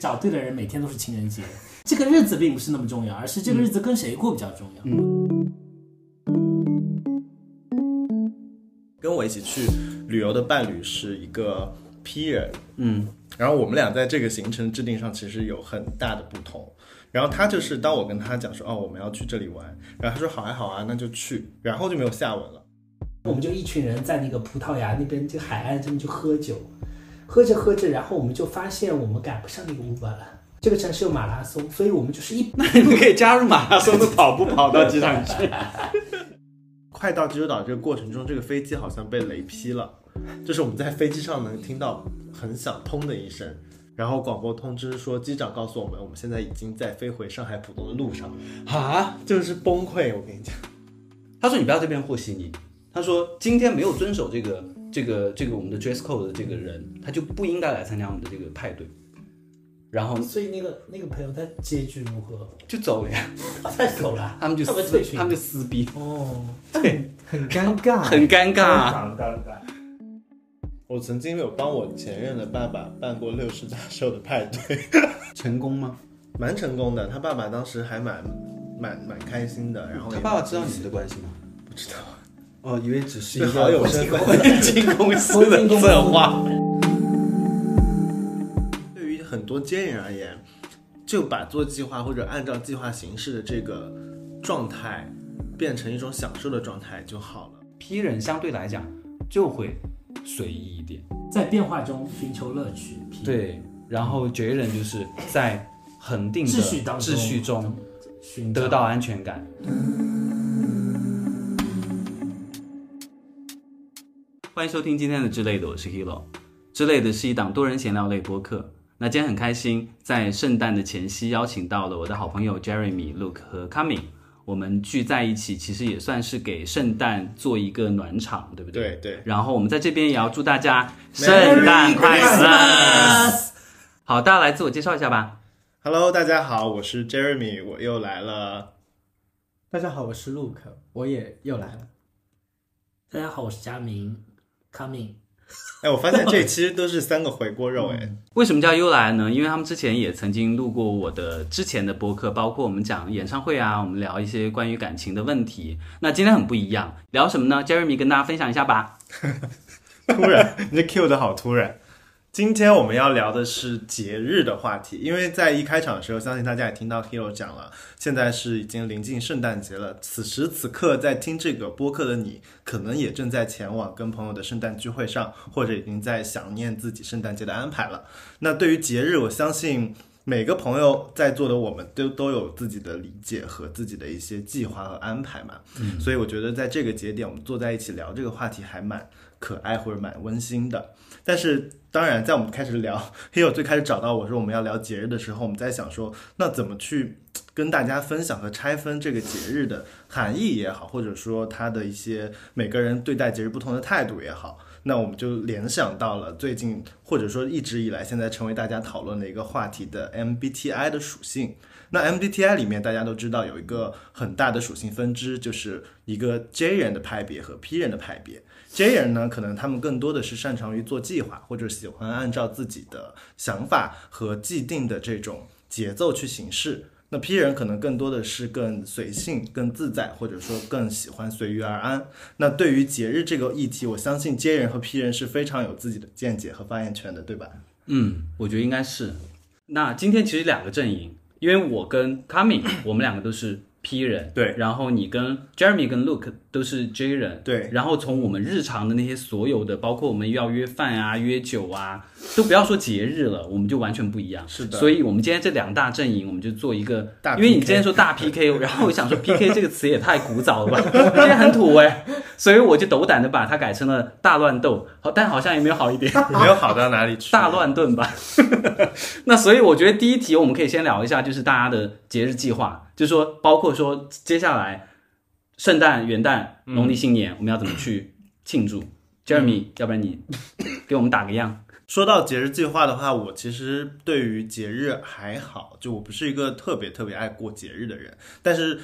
找对的人，每天都是情人节。这个日子并不是那么重要，而是这个日子跟谁过比较重要。跟我一起去旅游的伴侣是一个 P 人，嗯，然后我们俩在这个行程制定上其实有很大的不同。然后他就是当我跟他讲说哦我们要去这里玩，然后他说好啊好啊那就去，然后就没有下文了。我们就一群人在那个葡萄牙那边这个海岸这边就喝酒，喝着喝着，然后我们就发现我们赶不上那个 Uber 了。这个城市有马拉松，所以我们就是一 那你可以加入马拉松的跑步跑到机场去。快到济州岛这个过程中，这个飞机好像被雷劈了，就是我们在飞机上能听到很响砰的一声，然后广播通知说机长告诉我们，我们现在已经在飞回上海浦东的路上，啊！就是崩溃，我跟你讲。他说你不要这边和稀泥。他说今天没有遵守这个这个这个我们的 dress code 的这个人，他就不应该来参加我们的这个派对。然后所以那个那个朋友他结局如何？就走了呀，他走了，他们就撕他们就撕逼，哦，对，很尴尬，很尴尬。尴尬。我曾经有帮我前任的爸爸办过六十大寿的派对，成功吗？蛮成功的。他爸爸当时还蛮蛮蛮开心的，然后他爸爸知道你们的关系吗？不知道，哦，以为只是一是个好友身份。婚庆公司的策划。对于很多接人而言，就把做计划或者按照计划行事的这个状态，变成一种享受的状态就好了。P 人相对来讲就会随意一点，在变化中寻求乐趣。对。然后 J 人就是在恒定的秩序当中，秩序中寻得到安全感。欢迎收听今天的之类的，我是 Hilo。之类的是一档多人闲聊类播客。那今天很开心，在圣诞的前夕邀请到了我的好朋友 Jeremy、Luke 和 Coming，我们聚在一起，其实也算是给圣诞做一个暖场，对不对？对对，然后我们在这边也要祝大家圣诞快乐好，大家来自我介绍一下吧。Hello，大家好，我是 Jeremy，我又来了。大家好，我是 Luke，我也又来了。大家好，我是佳明，Coming。哎，我发现这其实都是三个回锅肉，哎，为什么叫又来呢？因为他们之前也曾经录过我的之前的播客，包括我们讲演唱会啊，我们聊一些关于感情的问题。那今天很不一样，聊什么呢？Jeremy 跟大家分享一下吧。突然，你这 Q 的好突然。今天我们要聊的是节日的话题，因为在一开场的时候，相信大家也听到 Hero 讲了，现在是已经临近圣诞节了。此时此刻，在听这个播客的你，可能也正在前往跟朋友的圣诞聚会上，或者已经在想念自己圣诞节的安排了。那对于节日，我相信每个朋友在座的我们都都有自己的理解和自己的一些计划和安排嘛。嗯，所以我觉得在这个节点，我们坐在一起聊这个话题还蛮可爱或者蛮温馨的。但是当然，在我们开始聊 Hero 最开始找到我说我们要聊节日的时候，我们在想说，那怎么去跟大家分享和拆分这个节日的含义也好，或者说它的一些每个人对待节日不同的态度也好，那我们就联想到了最近或者说一直以来现在成为大家讨论的一个话题的 MBTI 的属性。那 MBTI 里面大家都知道有一个很大的属性分支，就是一个 J 人的派别和 P 人的派别。J 人呢，可能他们更多的是擅长于做计划，或者喜欢按照自己的想法和既定的这种节奏去行事。那 P 人可能更多的是更随性、更自在，或者说更喜欢随遇而安。那对于节日这个议题，我相信 J 人和 P 人是非常有自己的见解和发言权的，对吧？嗯，我觉得应该是。那今天其实两个阵营，因为我跟 Coming，我们两个都是 P 人，对然后你跟 Jeremy 跟 Luke 都是 J 人，对然后从我们日常的那些所有的，包括我们要约饭啊、约酒啊，都不要说节日了，我们就完全不一样。是的所以我们今天这两大阵营，我们就做一个大因为你今天说大 PK，然后我想说 PK 这个词也太古早了吧，今天很土哎，所以我就斗胆的把它改成了大乱斗，好，但好像也没有好一点。没有好到哪里去。大乱炖吧。那所以我觉得第一题我们可以先聊一下，就是大家的节日计划，就是说包括说接下来圣诞、元旦、农历新年，我们要怎么去庆祝？Jeremy，要不然你给我们打个样。说到节日计划的话，我其实对于节日还好，就我不是一个特别特别爱过节日的人，但是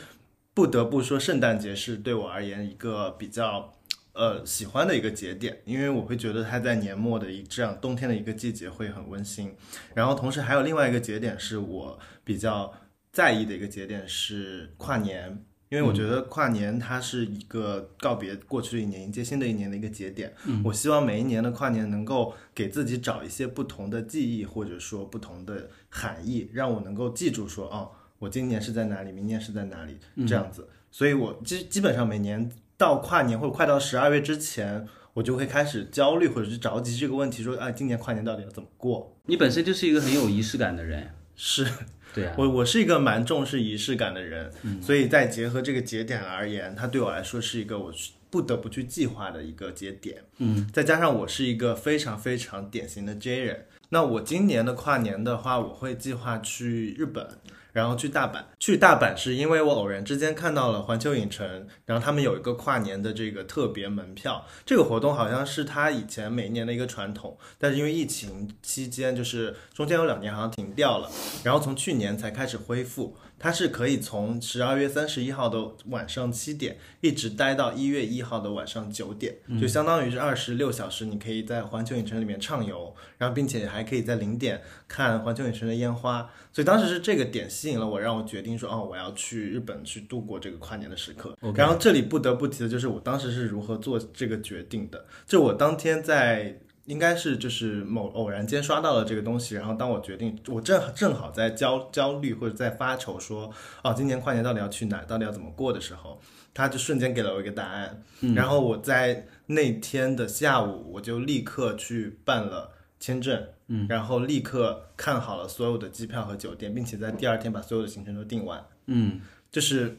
不得不说，圣诞节是对我而言一个比较呃喜欢的一个节点，因为我会觉得它在年末的一这样冬天的一个季节会很温馨。然后同时还有另外一个节点是我比较在意的一个节点是跨年。因为我觉得跨年它是一个告别过去的一年，迎接新的一年的一个节点。我希望每一年的跨年能够给自己找一些不同的记忆，或者说不同的含义，让我能够记住说，哦，我今年是在哪里，明年是在哪里，这样子。所以我基基本上每年到跨年或者快到十二月之前，我就会开始焦虑或者是着急这个问题，说，啊，今年跨年到底要怎么过？你本身就是一个很有仪式感的人，是。对啊，我我是一个蛮重视仪式感的人，所以在结合这个节点而言，它对我来说是一个我不得不去计划的一个节点。嗯，再加上我是一个非常非常典型的 J 人，那我今年的跨年的话，我会计划去日本。然后去大阪，去大阪是因为我偶然之间看到了环球影城，然后他们有一个跨年的这个特别门票，这个活动好像是他以前每年的一个传统，但是因为疫情期间，就是中间有两年好像停掉了，然后从去年才开始恢复。它是可以从十二月三十一号的晚上七点一直待到一月一号的晚上九点，就相当于是二十六小时，你可以在环球影城里面畅游，然后并且还可以在零点看环球影城的烟花。所以当时是这个点吸引了我，让我决定说，哦，我要去日本去度过这个跨年的时刻。然后这里不得不提的就是我当时是如何做这个决定的，就我当天在。应该是就是某偶然间刷到了这个东西，然后当我决定我正正好在焦焦虑或者在发愁说，哦，今年跨年到底要去哪，到底要怎么过的时候，他就瞬间给了我一个答案。然后我在那天的下午，我就立刻去办了签证，嗯，然后立刻看好了所有的机票和酒店，并且在第二天把所有的行程都订完。嗯，就是。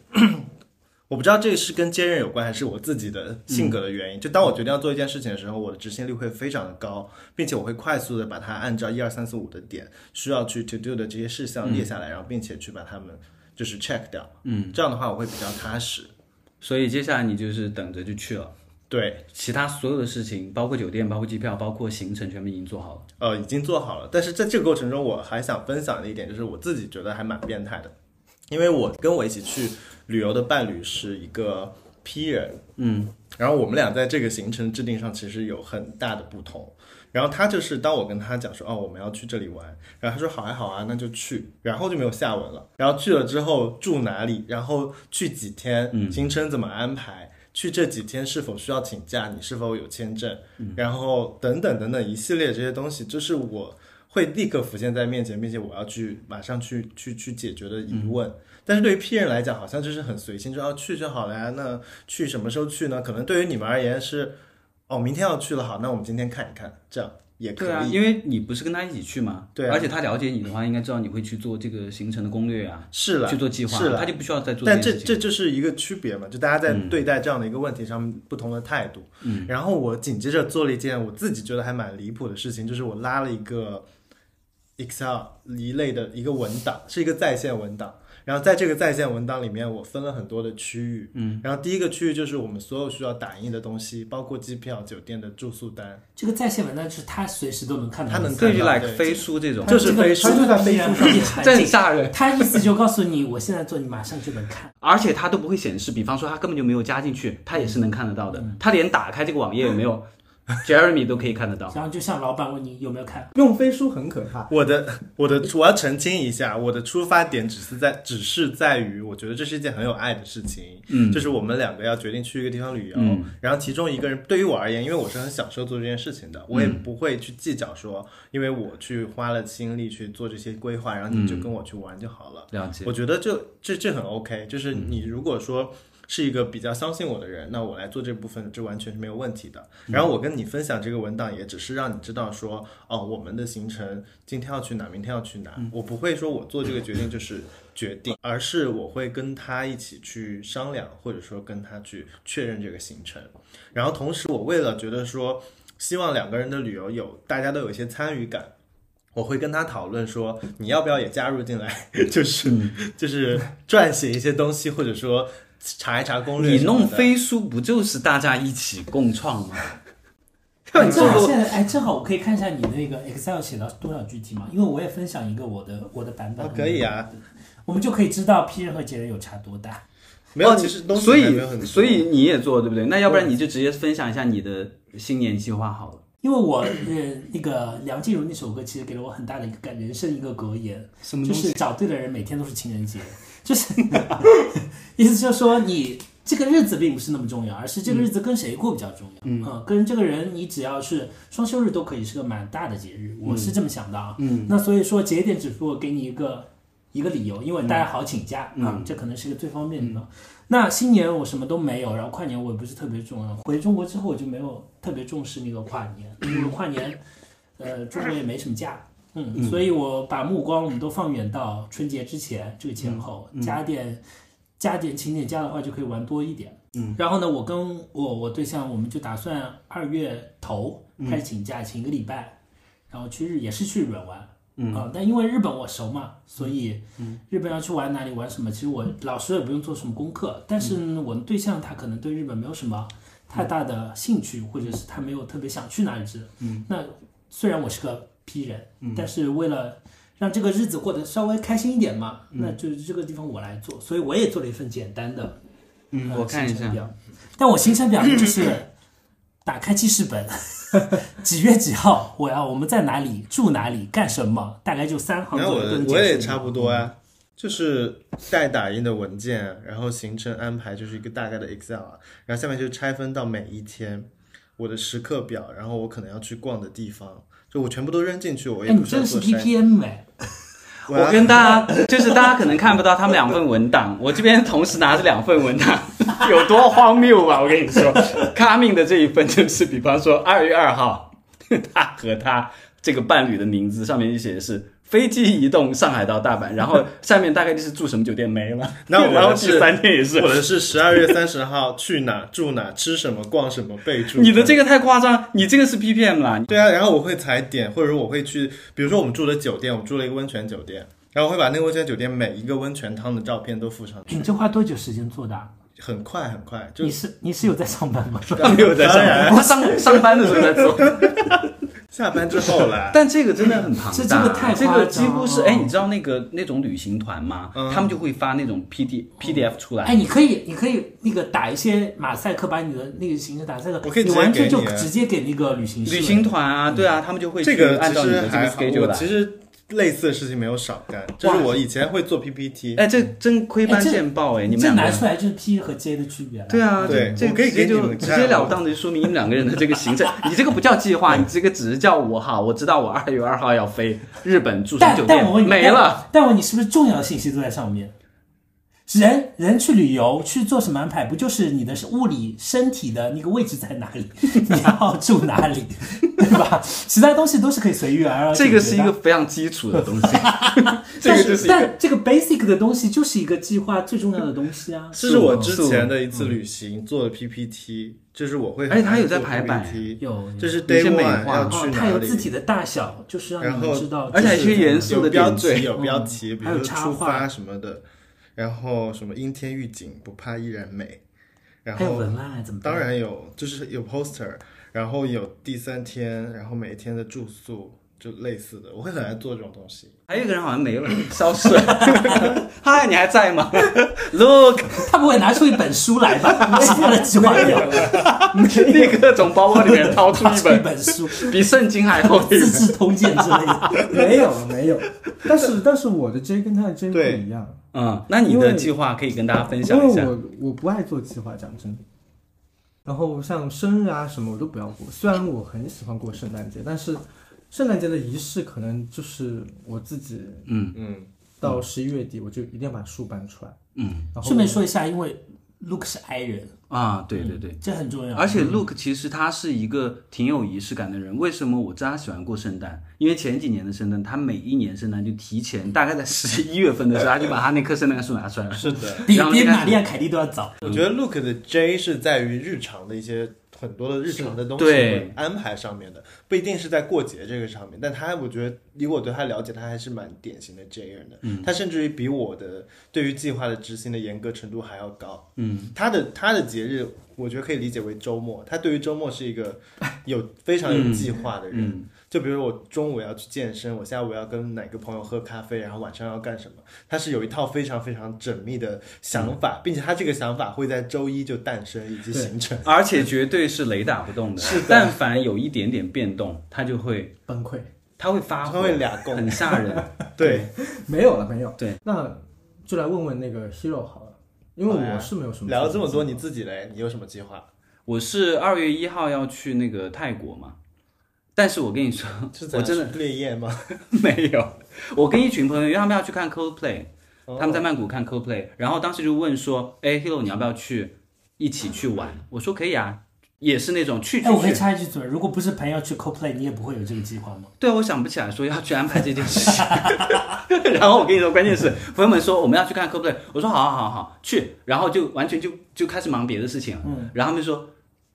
我不知道这个是跟坚韧有关，还是我自己的性格的原因。就当我决定要做一件事情的时候，我的执行力会非常的高，并且我会快速的把它按照一二三四五的点需要去 to do 的这些事项列下来，然后并且去把它们就是 check 掉。嗯，这样的话我会比较踏实。所以接下来你就是等着就去了。对，其他所有的事情，包括酒店、包括机票、包括行程，全部已经做好了。呃，已经做好了。但是在这个过程中，我还想分享的一点就是，我自己觉得还蛮变态的。因为我跟我一起去旅游的伴侣是一个 P 人，嗯，然后我们俩在这个行程制定上其实有很大的不同。然后他就是当我跟他讲说，哦，我们要去这里玩，然后他说好啊好啊，那就去，然后就没有下文了。然后去了之后住哪里，然后去几天，行程怎么安排，去这几天是否需要请假，你是否有签证，然后等等等等一系列这些东西，就是我。会立刻浮现在面前，并且我要去马上去去去解决的疑问。但是对于 P 人来讲，好像就是很随心，就要去就好了呀。那去什么时候去呢？可能对于你们而言是，哦，明天要去了，好，那我们今天看一看，这样也可以。对啊，因为你不是跟他一起去吗？对，而且他了解你的话，应该知道你会去做这个行程的攻略啊，是了，去做计划，是了，他就不需要再做。但这这就是一个区别嘛，就大家在对待这样的一个问题上不同的态度。嗯，然后我紧接着做了一件我自己觉得还蛮离谱的事情，就是我拉了一个。Excel 一类的一个文档，是一个在线文档。然后在这个在线文档里面，我分了很多的区域。嗯，然后第一个区域就是我们所有需要打印的东西，包括机票、酒店的住宿单。这个在线文档是他随时都能看到，他能对看到，like 飞书这种，就是飞书，就在飞书上，这很 吓人。他意思就告诉你，我现在做，你马上就能看，而且他都不会显示。比方说，他根本就没有加进去，他也是能看得到的。他连打开这个网页也没有。Jeremy 都可以看得到，然后就像老板问你有没有看，用飞书很可怕。我的我的我要澄清一下，我的出发点只是在只是在于，我觉得这是一件很有爱的事情。嗯，就是我们两个要决定去一个地方旅游，然后其中一个人对于我而言，因为我是很享受做这件事情的，我也不会去计较说，因为我去花了心力去做这些规划，然后你就跟我去玩就好了。了解，我觉得就这这很 OK，就是你如果说。是一个比较相信我的人，那我来做这部分，这完全是没有问题的。然后我跟你分享这个文档，也只是让你知道说，哦，我们的行程今天要去哪，明天要去哪。我不会说我做这个决定就是决定，而是我会跟他一起去商量，或者说跟他去确认这个行程。然后同时，我为了觉得说，希望两个人的旅游有大家都有一些参与感，我会跟他讨论说，你要不要也加入进来，就是就是撰写一些东西，或者说。查一查攻略。你弄飞书不就是大家一起共创吗？正好现在哎，正好我可以看一下你那个 Excel 写到多少具体吗？因为我也分享一个我的我的版本。可以啊，我们就可以知道 P 人和杰人有差多大。没有，哦其实东西所以所以你也做对不对？那要不然你就直接分享一下你的新年计划好了。因为我呃那个梁静茹那首歌其实给了我很大的一个感人生一个格言，什么东西？就是找对的人每天都是情人节，就是 意思就是说你这个日子并不是那么重要，而是这个日子跟谁过比较重要。嗯、跟这个人你只要是双休日都可以是个蛮大的节日，我是这么想的啊。嗯，那所以说节点只不过给你一个一个理由，因为大家好请假、啊，这可能是一个最方便的。那新年我什么都没有，然后跨年我也不是特别重要。回中国之后我就没有特别重视那个跨年，因为跨年，呃，中国也没什么假，嗯，所以我把目光我们都放远到春节之前这个前后，加点加点请点假的话就可以玩多一点。嗯，然后呢，我跟我我对象我们就打算二月头开始请假，请一个礼拜，然后去日也是去日本玩。嗯。啊，但因为日本我熟嘛，所以日本要去玩哪里玩什么，其实我老师也不用做什么功课。但是呢，我的对象他可能对日本没有什么太大的兴趣，或者是他没有特别想去哪里之类。嗯，那虽然我是个 P 人，但是为了让这个日子过得稍微开心一点嘛，那就是这个地方我来做，所以我也做了一份简单的，嗯呃我看一下。行程表。但我行程表，就是打开记事本，几月几号，我要我们在哪里住哪里干什么，大概就三行然后我左右我也差不多啊，就是带打印的文件，然后行程安排就是一个大概的 Excel 啊，然后下面就拆分到每一天我的时刻表，然后我可能要去逛的地方，就我全部都扔进去，我也哎，你不需要真的是 PPM 哎，我跟大家 就是大家可能看不到他们两份文档，我这边同时拿着两份文档，有多荒谬吧！我跟你说，卡命的这一份就是，比方说二月二号，他和他这个伴侣的名字上面就写的是飞机移动上海到大阪，然后下面大概就是住什么酒店没了，那我的然后第三天也是我的是十二月三十号去哪住哪吃什么逛什么备注。你的这个太夸张，你这个是 PPM 啦，对啊，然后我会踩点，或者说我会去，比如说我们住的酒店，我们住了一个温泉酒店，然后我会把那个温泉酒店每一个温泉汤的照片都附上去，你这花多久时间做的啊？很快很快，就你是你是有在上班吗？他没有在上当然班，他上上班的时候在做。下班之后来。但这个真的很庞大，这这个太这个几乎是了哎，你知道那个那种旅行团吗？他们就会发那种 P D P D F 出来。哎，你可以，你可以那个打一些马赛克，把你的那个行程打赛克，我可以你完全就直接给那个旅行社旅行团啊，对啊，他们就会这个其按照你的这个实还好，schedule 来其。实类似的事情没有少干，就是我以前会做 PPT，哎，这真窥斑哎这见报哎，你们这。拿出来就是 P 和 J 的区别了。对啊，对这我可以给接就们直截了当的就说明你们两个人的这个行程，你这个不叫计划，你这个只是叫我哈，我知道我二月二号要飞日本住什么但酒但我问你，店没了。但。我问你，是不是重要的信息都在上面？人人去旅游去做什么安排？不就是你的物理身体的那个位置在哪里，你要住哪里，对吧？其他东西都是可以随遇而安。这个是一个非常基础的东西，这但个就是一个但这个 basic 的东西就是一个计划最重要的东西啊。这是我之前的一次旅行做的 PPT，就是我会而且它有在排版有这是有 day 些美 one 化去，哪它有字里，体的大小，就是让你们知道，而且还就是有严肃的标点缀题有标题，比还有如说出插画发什么的，然后什么阴天预警不怕依然美，然后文案怎么？当然有，就是有 poster，然后有第三天，然后每一天的住宿，就类似的，我会很爱做这种东西。还有一个人好像没了，消失了。嗨，你还在吗？Look，他不会拿出一本书来吧？其他的计划没有，立刻从包包里面掏出一一本本书，比圣经还厚。资治通鉴》之类的。没有没有，但是但是我的 J 跟他的 J 不对一样，嗯，那你的计划可以跟大家分因享一下。为我我不爱做计划，讲真。然后像生日啊什么我都不要过，虽然我很喜欢过圣诞节，但是圣诞节的仪式可能就是我自己嗯。嗯，到十一月底我就一定要把书搬出来，嗯。然后顺便说一下，因为 Luke 是 I 人，啊，对对对。这很重要。而且 Look 其实他是一个挺有仪式感的人。为什么我知道他喜欢过圣诞？因为前几年的圣诞，他每一年圣诞就提前，大概在十一月份的时候，他就把他那棵圣诞树拿出来了。是的。比比玛丽亚凯蒂都要早。我觉得 look 的 J 是在于日常的一些很多的日常的东西对安排上面的，不一定是在过节这个上面。但他我觉得以我对他了解，他还是蛮典型的 J 人的。他甚至于比我的对于计划的执行的严格程度还要高。嗯，他的他的节日，我觉得可以理解为周末。他对于周末是一个有非常有计划的人。嗯就比如我中午要去健身，我下午要跟哪个朋友喝咖啡，然后晚上要干什么，他是有一套非常非常缜密的想法，并且他这个想法会在周一就诞生以及形成。而且绝对是雷打不动的。是的但凡有一点点变动，他就会崩溃。他会发他火，会俩共很吓人。对，没有了，没有。对，那就来问问那个 Hero 好了，因为我是没有什么。聊了这么多，你自己嘞，你有什么计划？我是二月一号要去那个泰国嘛，但是我跟你说，我真的的烈焰吗？没有。我跟一群朋友，因为他们要去看 Coldplay，哦他们在曼谷看 Coldplay，然后当时就问说，哎，Hero 你要不要去一起去玩？我说可以啊，也是那种去去哎，我可以。插一句嘴，如果不是朋友去 CoPlay，你也不会有这个计划吗？对，我想不起来说要去安排这件事情。然后我跟你说，关键是朋友们说我们要去看 Coldplay，我说好好好好去，然后就完全就就开始忙别的事情了。嗯，然后他们说，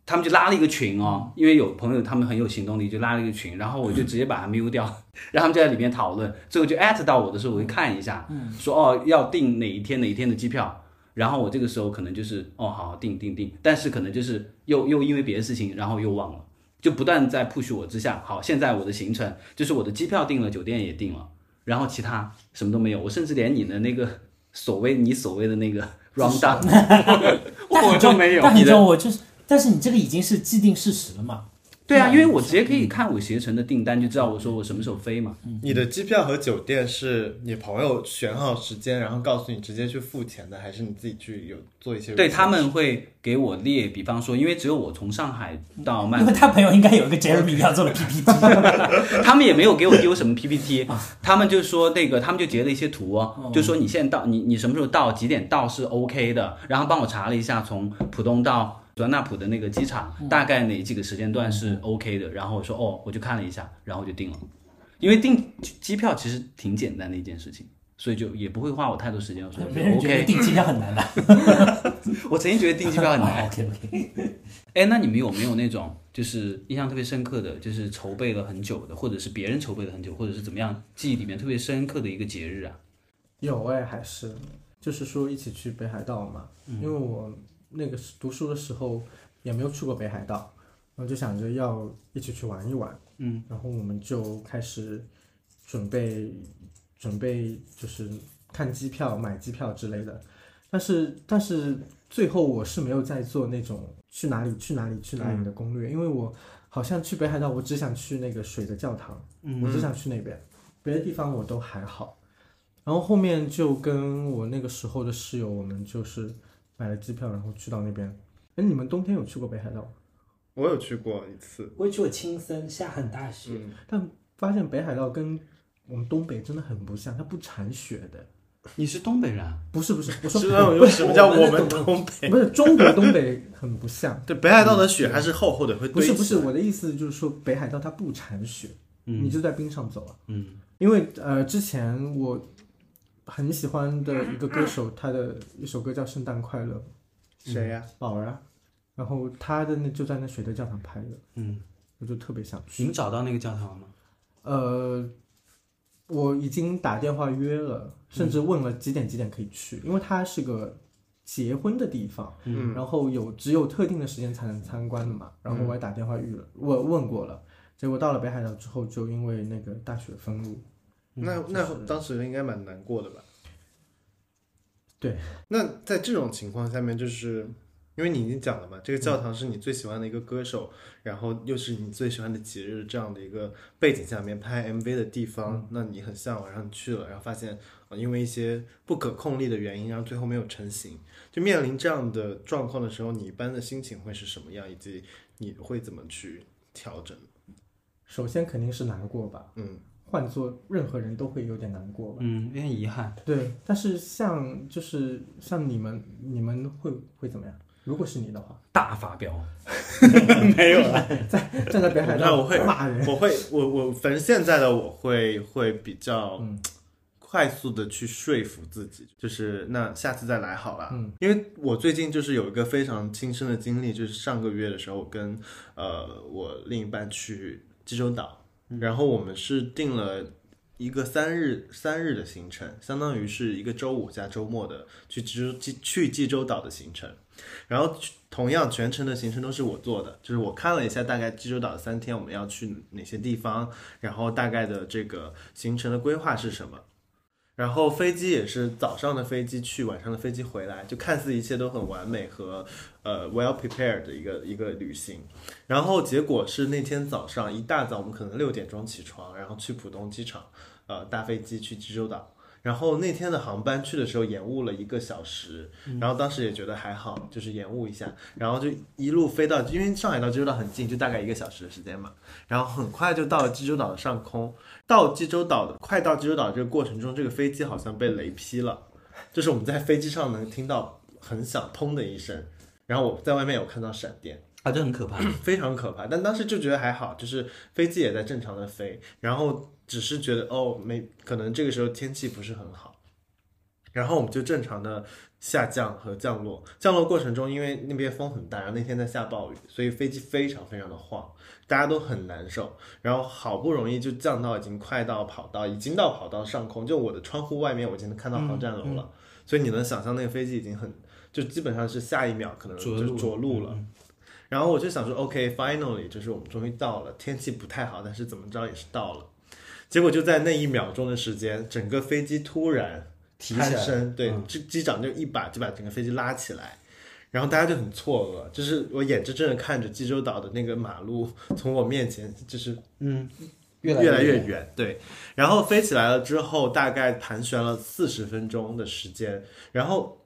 他们就拉了一个群哦，因为有朋友他们很有行动力，就拉了一个群，然后我就直接把他 mute 掉，然后他们就在里面讨论，最后就艾特到我的时候，我会看一下，说哦要订哪一天哪一天的机票，然后我这个时候可能就是哦好好订订订，但是可能就是又又因为别的事情，然后又忘了，就不断在 push 我之下，好现在我的行程就是我的机票订了，酒店也订了，然后其他什么都没有，我甚至连你的那个 所谓你所谓的那个 round down 我就没有，但很重，我就是，但是你这个已经是既定事实了嘛？对啊，因为我直接可以看我携程的订单，就知道我说我什么时候飞嘛。你的机票和酒店是你朋友选好时间，然后告诉你直接去付钱的，还是你自己去有做一些？对他们会给我列，比方说，因为只有我从上海到曼谷，因为他朋友应该有一个 Jeremy 要做的 PPT，他们也没有给我丢什么 PPT，他们就说那个，他们就截了一些图哦，就说你现在到，你你什么时候到，几点到是 OK 的，然后帮我查了一下，从浦东到。佐纳普的那个机场大概哪几个时间段是 OK 的，然后我说哦，我就看了一下，然后就定了，因为订机票其实挺简单的一件事情，所以就也不会花我太多时间。我说 别人觉得 OK，订机票很难的。我曾经觉得订机票很难。OK OK，哎，那你们有没有那种就是印象特别深刻的，就是筹备了很久的，或者是别人筹备了很久，或者是怎么样，记忆里面特别深刻的一个节日啊？有哎，还是就是说一起去北海道嘛，嗯因为我那个时读书的时候也没有去过北海道，然后就想着要一起去玩一玩，嗯，然后我们就开始准备准备就是看机票、买机票之类的，但是但是最后我是没有再做那种去哪里去哪里去哪里的攻略，因为我好像去北海道，我只想去那个水的教堂，我只想去那边，别的地方我都还好。然后后面就跟我那个时候的室友，我们就是买了机票，然后去到那边。哎，你们冬天有去过北海道吗？我有去过一次，我也去过青森，下很大雪。嗯，但发现北海道跟我们东北真的很不像，它不产雪的。你是东北人啊？不是不是，我说是那种不是什么叫我我们东北？不是中国东北很不像。对，北海道的雪还是厚厚的，会不是不是，我的意思就是说北海道它不产雪，嗯你就在冰上走啊。嗯，因为呃，之前我很喜欢的一个歌手，他的一首歌叫《圣诞快乐》，谁呀？宝儿啊，然后他的那就在那水的教堂拍的，嗯，我就特别想你去。们找到那个教堂了吗？呃，我已经打电话约了，甚至问了几点几点可以去，因为它是个结婚的地方，嗯。然后有只有特定的时间才能参观的嘛，然后我还打电话预了，我问过了，结果到了北海道之后，就因为那个大雪封路，那那当时应该蛮难过的吧？对。那在这种情况下面，就是因为你已经讲了嘛，这个教堂是你最喜欢的一个歌手，然后又是你最喜欢的节日，这样的一个背景下面拍 MV 的地方，那你很向往，然后你去了，然后发现啊，因为一些不可控力的原因，然后最后没有成型。就面临这样的状况的时候，你一般的心情会是什么样，以及你会怎么去调整？首先肯定是难过吧，嗯，换做任何人都会有点难过吧。嗯，有点遗憾。对，但是像就是像你们，你们会会怎么样？如果是你的话，大发飙，没有了。站在北海道那我会骂人，我会，我我反正现在的我会会比较嗯快速的去说服自己，就是那下次再来好了。嗯，因为我最近就是有一个非常亲身的经历，就是上个月的时候，我跟呃我另一半去济州岛，然后我们是定了一个三日三日的行程，相当于是一个周五加周末的去济州济去济州岛的行程。然后同样全程的行程都是我做的，就是我看了一下大概济州岛三天我们要去哪些地方，然后大概的这个行程的规划是什么。然后飞机也是早上的飞机去，晚上的飞机回来，就看似一切都很完美和呃 well prepared 的一个一个旅行。然后结果是那天早上一大早，我们可能六点钟起床，然后去浦东机场，呃搭飞机去济州岛。然后那天的航班去的时候延误了一个小时，然后当时也觉得还好，就是延误一下，然后就一路飞到，因为上海到济州岛很近，就大概一个小时的时间嘛，然后很快就到了济州岛的上空。到济州岛的快到济州岛这个过程中，这个飞机好像被雷劈了，就是我们在飞机上能听到很响砰的一声，然后我在外面有看到闪电。啊，这很可怕。非常可怕，但当时就觉得还好，就是飞机也在正常的飞，然后只是觉得哦，没可能这个时候天气不是很好，然后我们就正常的下降和降落。降落过程中，因为那边风很大，然后那天在下暴雨，所以飞机非常非常的晃，大家都很难受。然后好不容易就降到已经快到跑道，已经到跑道上空，就我的窗户外面我已经能看到航站楼了，所以你能想象那个飞机已经很，就基本上是下一秒可能就着陆了。然后我就想说，OK，finally，就是我们终于到了。天气不太好，但是怎么着也是到了。结果就在那一秒钟的时间，整个飞机突然攀升，对，机机长就一把就把整个飞机拉起来，然后大家就很错愕，就是我眼睁睁的看着济州岛的那个马路从我面前就是嗯，越来越远，对。然后飞起来了之后，大概盘旋了四十分钟的时间，然后。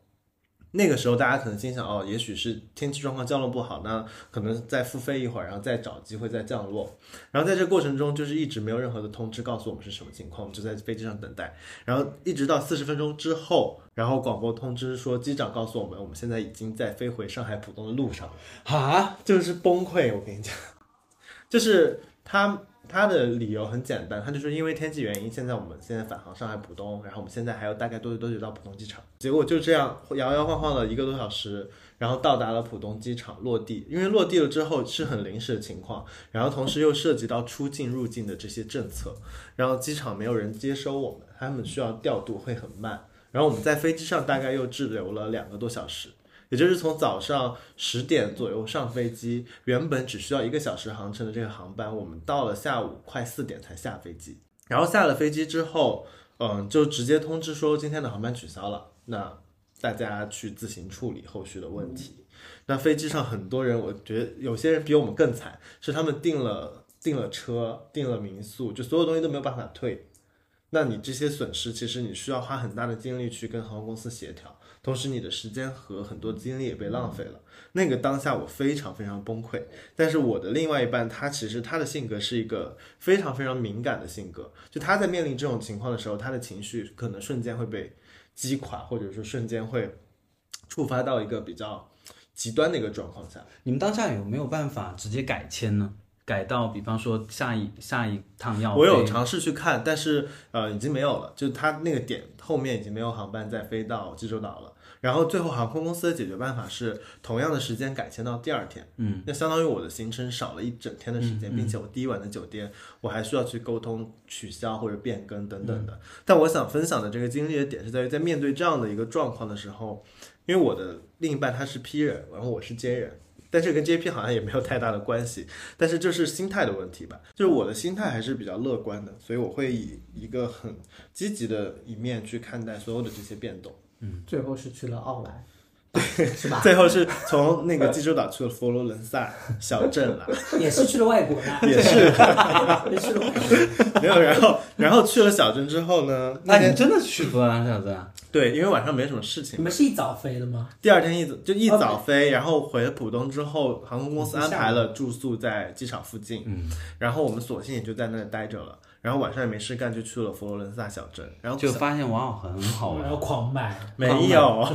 那个时候，大家可能心想，哦，也许是天气状况降落不好，那可能再复飞一会儿，然后再找机会再降落。然后在这过程中，就是一直没有任何的通知告诉我们是什么情况，我们就在飞机上等待。然后一直到四十分钟之后，然后广播通知说，机长告诉我们，我们现在已经在飞回上海浦东的路上。啊，就是崩溃，我跟你讲，就是他。他的理由很简单，他就说因为天气原因，现在我们现在返航上海浦东，然后我们现在还有大概多久多久到浦东机场？结果就这样摇摇晃晃了一个多小时，然后到达了浦东机场落地。因为落地了之后是很临时的情况，然后同时又涉及到出境入境的这些政策，然后机场没有人接收我们，他们需要调度会很慢，然后我们在飞机上大概又滞留了两个多小时。也就是从早上十点左右上飞机，原本只需要一个小时航程的这个航班，我们到了下午快四点才下飞机。然后下了飞机之后，嗯，就直接通知说今天的航班取消了，那大家去自行处理后续的问题。那飞机上很多人，我觉得有些人比我们更惨，是他们订了订了车，订了民宿，就所有东西都没有办法退。那你这些损失，其实你需要花很大的精力去跟航空公司协调。同时，你的时间和很多精力也被浪费了。那个当下，我非常非常崩溃。但是我的另外一半，他其实他的性格是一个非常非常敏感的性格。就他在面临这种情况的时候，他的情绪可能瞬间会被击垮，或者说瞬间会触发到一个比较极端的一个状况下。你们当下有没有办法直接改签呢？改到，比方说下一下一趟要我有尝试去看，但是呃已经没有了，就他那个点后面已经没有航班再飞到济州岛了。然后最后航空公司的解决办法是同样的时间改签到第二天，嗯，那相当于我的行程少了一整天的时间，并且我第一晚的酒店我还需要去沟通取消或者变更等等的。但我想分享的这个经历的点是在于，在面对这样的一个状况的时候，因为我的另一半他是 P 人，然后我是 J 人。但是跟 JP 好像也没有太大的关系，但是就是心态的问题吧。就是我的心态还是比较乐观的，所以我会以一个很积极的一面去看待所有的这些变动。嗯，最后是去了奥莱。是吧？最后是从那个济州岛去了佛罗伦萨小镇了，也是去了外国的，也是，也去了外国。没有，然后然后去了小镇之后呢？那你真的去佛罗伦萨小镇？对，因为晚上没什么事情。你们是一早飞的吗？第二天一早就一早飞，然后回了浦东之后，航空公司安排了住宿在机场附近，嗯，然后我们索性也就在那里待着了。然后晚上也没事干，就去了佛罗伦萨小镇，然后就发现哇，很好玩，然后狂买，没有，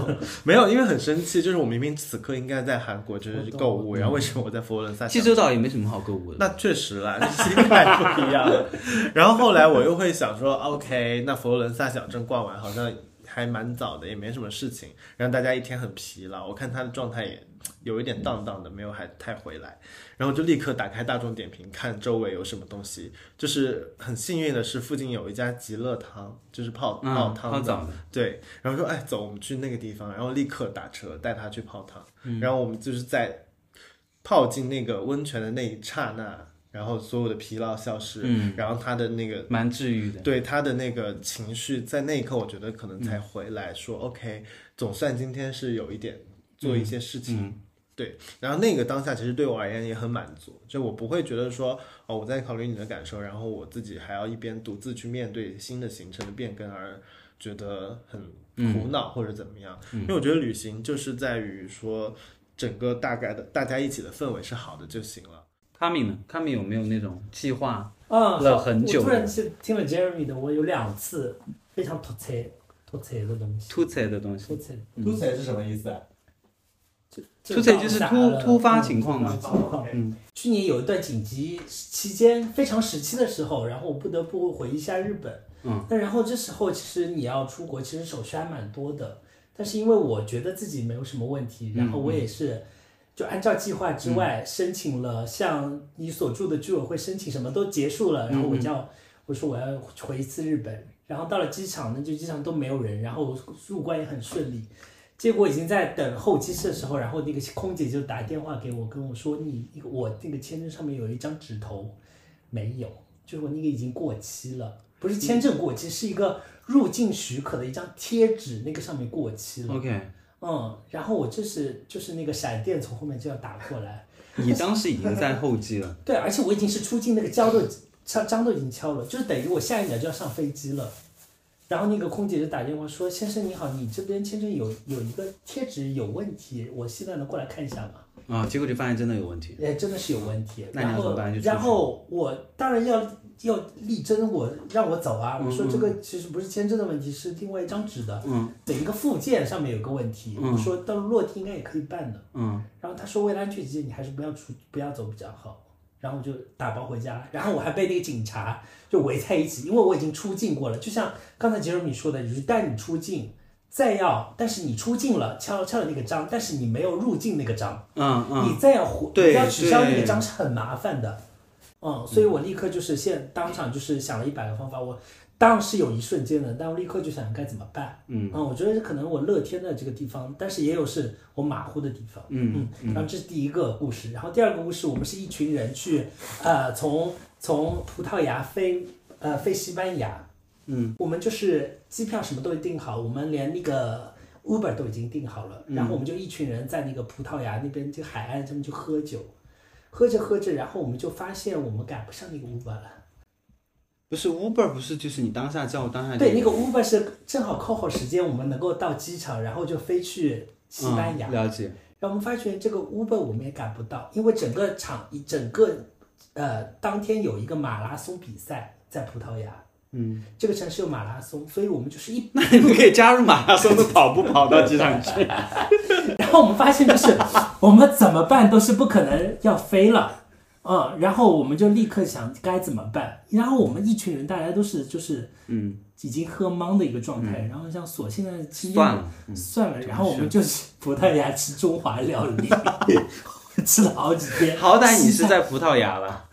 没有，因为很生气，就是我明明此刻应该在韩国就是购物，然后为什么我在佛罗伦萨？济州岛也没什么好购物的，那确实啦，心态不一样。然后后来我又会想说，OK，那佛罗伦萨小镇逛完好像还蛮早的，也没什么事情，然后大家一天很疲劳，我看他的状态也有一点荡荡的，没有还太回来，然后就立刻打开大众点评看周围有什么东西，就是很幸运的是附近有一家极乐汤，就是泡泡嗯，汤的，泡澡的，对，然后说哎走，我们去那个地方，然后立刻打车带他去泡汤，嗯。然后我们就是在泡进那个温泉的那一刹那，然后所有的疲劳消失，嗯，然后他的那个蛮治愈的。对他的那个情绪，在那一刻，我觉得可能才回来说、OK，总算今天是有一点做一些事情。嗯对，然后那个当下其实对我而言也很满足，就我不会觉得说哦我在考虑你的感受，然后我自己还要一边独自去面对新的行程的变更而觉得很苦恼或者怎么样。因为我觉得旅行就是在于说整个大概的大家一起的氛围是好的就行了。卡米呢？卡米有没有那种计划？啊，了很久我突然去听了 Jeremy 的，我有两次非常突车突车的东西，突踩的东西，突车突起来是什么意思啊？突踩就是突突发情况嘛突发情况嗯去年有一段紧急期间，非常时期的时候，然后我不得不回一下日本。嗯，那然后这时候其实你要出国，其实手续还蛮多的。但是因为我觉得自己没有什么问题，然后我也是就按照计划之外申请了，像你所住的居委会申请什么都结束了，然后我就要我说我要回一次日本，然后到了机场呢，就机场都没有人，然后入关也很顺利。结果已经在等候机室的时候，然后那个空姐就打电话给我，跟我说你我那个签证上面有一张纸头没有，就是我那个已经过期了，不是签证过期，是一个入境许可的一张贴纸，那个上面过期了。OK，嗯，然后我就是就是那个闪电从后面就要打过来，你当时已经在候机了。对，而且我已经是出境那个胶都敲章都已经敲了，就是等于我下一秒就要上飞机了。然后那个空姐就打电话说：“先生你好，你这边签证有有一个贴纸有问题，我现在能过来看一下吗？”啊，结果就发现真的有问题。哎，真的是有问题。那你怎么办然后我当然要要力争我让我走啊！我说这个其实不是签证的问题，是另外一张纸的，嗯等一个附件上面有个问题。嗯我说到落地应该也可以办的。嗯然后他说为了安全起见，你还是不要出不要走比较好。然后我就打包回家，然后我还被那个警察就围在一起，因为我已经出境过了。就像刚才杰瑞米说的，就是带你出境，再要，但是你出境了，敲敲了那个章，但是你没有入境那个章。嗯嗯，你再要回，对你要取消那个章是很麻烦的。嗯，所以我立刻就是现当场就是想了一百个方法，我当然是有一瞬间的，但我立刻就想该怎么办。嗯我觉得可能我乐天的这个地方，但是也有是我马虎的地方。嗯嗯然后这是第一个故事，然后第二个故事，我们是一群人去，呃，从从葡萄牙飞，呃，飞西班牙。嗯，我们就是机票什么都订好，我们连那个 Uber 都已经订好了，然后我们就一群人在那个葡萄牙那边这个海岸上面去喝酒，喝着喝着，然后我们就发现我们赶不上那个 Uber 了。不是 Uber，不是就是你当下叫当下对，那个 Uber 是正好扣好时间，我们能够到机场，然后就飞去西班牙。嗯了解。然后我们发觉这个 Uber 我们也赶不到，因为整个场一整个呃当天有一个马拉松比赛在葡萄牙，嗯，这个城市有马拉松，所以我们就是一，那你们可以加入马拉松的跑步跑到机场去。然后我们发现就是我们怎么办都是不可能要飞了，嗯，然后我们就立刻想该怎么办，然后我们一群人大家都是就是嗯，已经喝懵的一个状态，然后像索性的今天算了，嗯算了，然后我们就去葡萄牙吃中华料理，吃了好几天，好歹你是在葡萄牙了，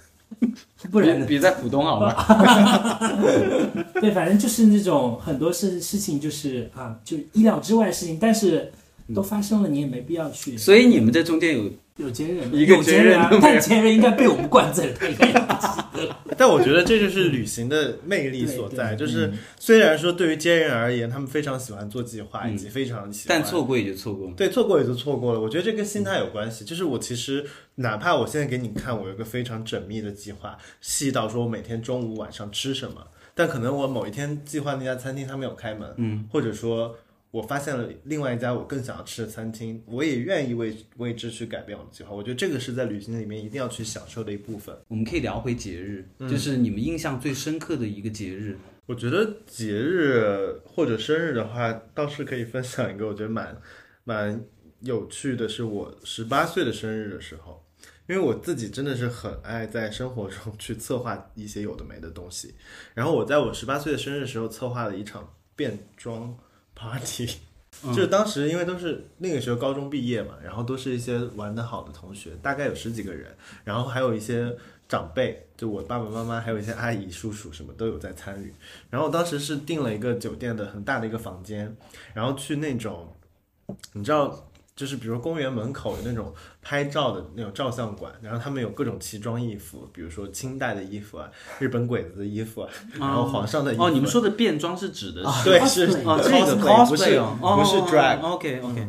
不然呢比比在浦东好吗？对，反正就是那种很多事事情，就是啊，就意料之外的事情，但是都发生了，你也没必要去。所以你们这中间有有坚韧，有坚韧但坚韧应该被我们灌醉了。但我觉得这就是旅行的魅力所在，就是虽然说对于坚韧而言，他们非常喜欢做计划，嗯以及非常喜欢，但错过也就错过了。对错过也就错过了。我觉得这跟心态有关系。就是我其实哪怕我现在给你看，我有一个非常缜密的计划，细到说我每天中午晚上吃什么，但可能我某一天计划那家餐厅它没有开门，嗯，或者说。我发现了另外一家我更想要吃的餐厅，我也愿意为为之去改变我的计划。我觉得这个是在旅行里面一定要去享受的一部分。我们可以聊回节日，就是你们印象最深刻的一个节日。我觉得节日或者生日的话，倒是可以分享一个我觉得蛮蛮有趣的，是我十八岁的生日的时候，因为我自己真的是很爱在生活中去策划一些有的没的东西。然后我在我十八岁的生日的时候策划了一场变装 party，、嗯就是当时因为都是那个时候高中毕业嘛，然后都是一些玩得好的同学，大概有十几个人，然后还有一些长辈，就我爸爸妈妈，还有一些阿姨叔叔什么都有在参与。然后当时是订了一个酒店的很大的一个房间，然后去那种，你知道。就是比如说公园门口有那种拍照的那种照相馆，然后他们有各种奇装异服，比如说清代的衣服啊，日本鬼子的衣服啊，然后皇上的衣服啊。哦，你们说的变装是指的是对是哦，这个 cosplay，不是哦不是哦 drag，OK OK，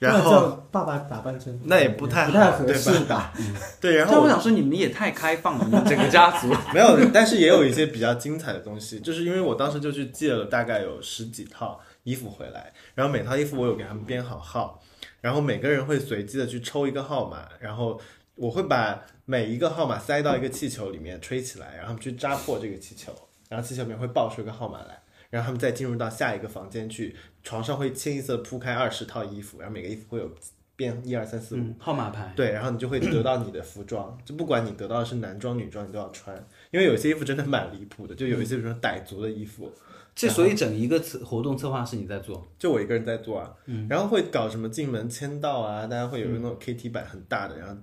然后爸爸打扮成那也不太不太对合适吧？对，然后我想说，你们也太开放了，你们整个家族。没有，但是也有一些比较精彩的东西，就是因为我当时就去借了大概有十几套衣服回来，然后每套衣服我有给他们编好号，然后每个人会随机的去抽一个号码，然后我会把每一个号码塞到一个气球里面吹起来，然后他们去扎破这个气球，然后气球里面会爆出一个号码来。然后他们再进入到下一个房间去，床上会清一色铺开二十套衣服，然后每个衣服会有编一二三四五嗯，号码牌。对，然后你就会得到你的服装，就不管你得到的是男装女装，你都要穿，因为有些衣服真的蛮离谱的，就有一些比如说傣族的衣服，这所以整一个策活动策划是你在做。就我一个人在做啊，嗯。然后会搞什么进门签到啊，大家会有那种 KT 板很大的，然后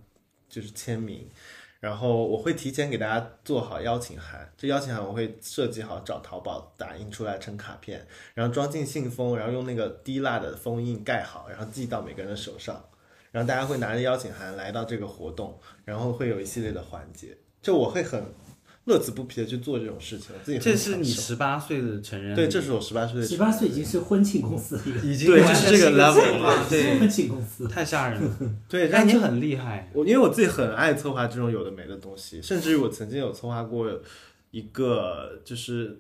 就是签名，然后我会提前给大家做好邀请函，这邀请函我会设计好，找淘宝打印出来成卡片，然后装进信封，然后用那个滴蜡的封印盖好，然后寄到每个人的手上，然后大家会拿着邀请函来到这个活动，然后会有一系列的环节，就我会很乐此不疲的去做这种事情，自己这是你十八岁的成人，对，这是我十八岁的十八岁已经是婚庆公司了，已经对完全就是这个 level 了对，婚庆公司。太吓人了。对，哎，但你很厉害。我因为我自己很爱策划这种有的没的东西，甚至于我曾经有策划过一个就是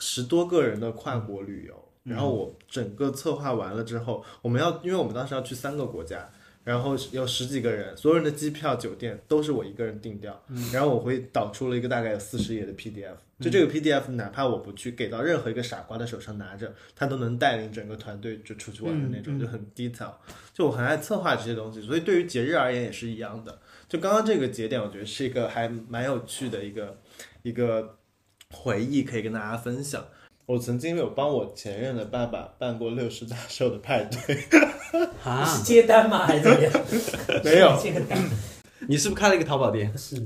十多个人的跨国旅游，然后我整个策划完了之后，我们要因为我们当时要去三个国家。然后有十几个人，所有人的机票、酒店都是我一个人订掉。然后我会导出了一个大概有四十页的 PDF，就这个 PDF，哪怕我不去给到任何一个傻瓜的手上拿着，他都能带领整个团队就出去玩的那种，就很 detail。就我很爱策划这些东西，所以对于节日而言也是一样的。就刚刚这个节点，我觉得是一个还蛮有趣的一个一个回忆，可以跟大家分享。我曾经有帮我前任的爸爸办过六十大寿的派对，啊 是，接单吗？还是怎么样？没有 接单你是不是开了一个淘宝店？是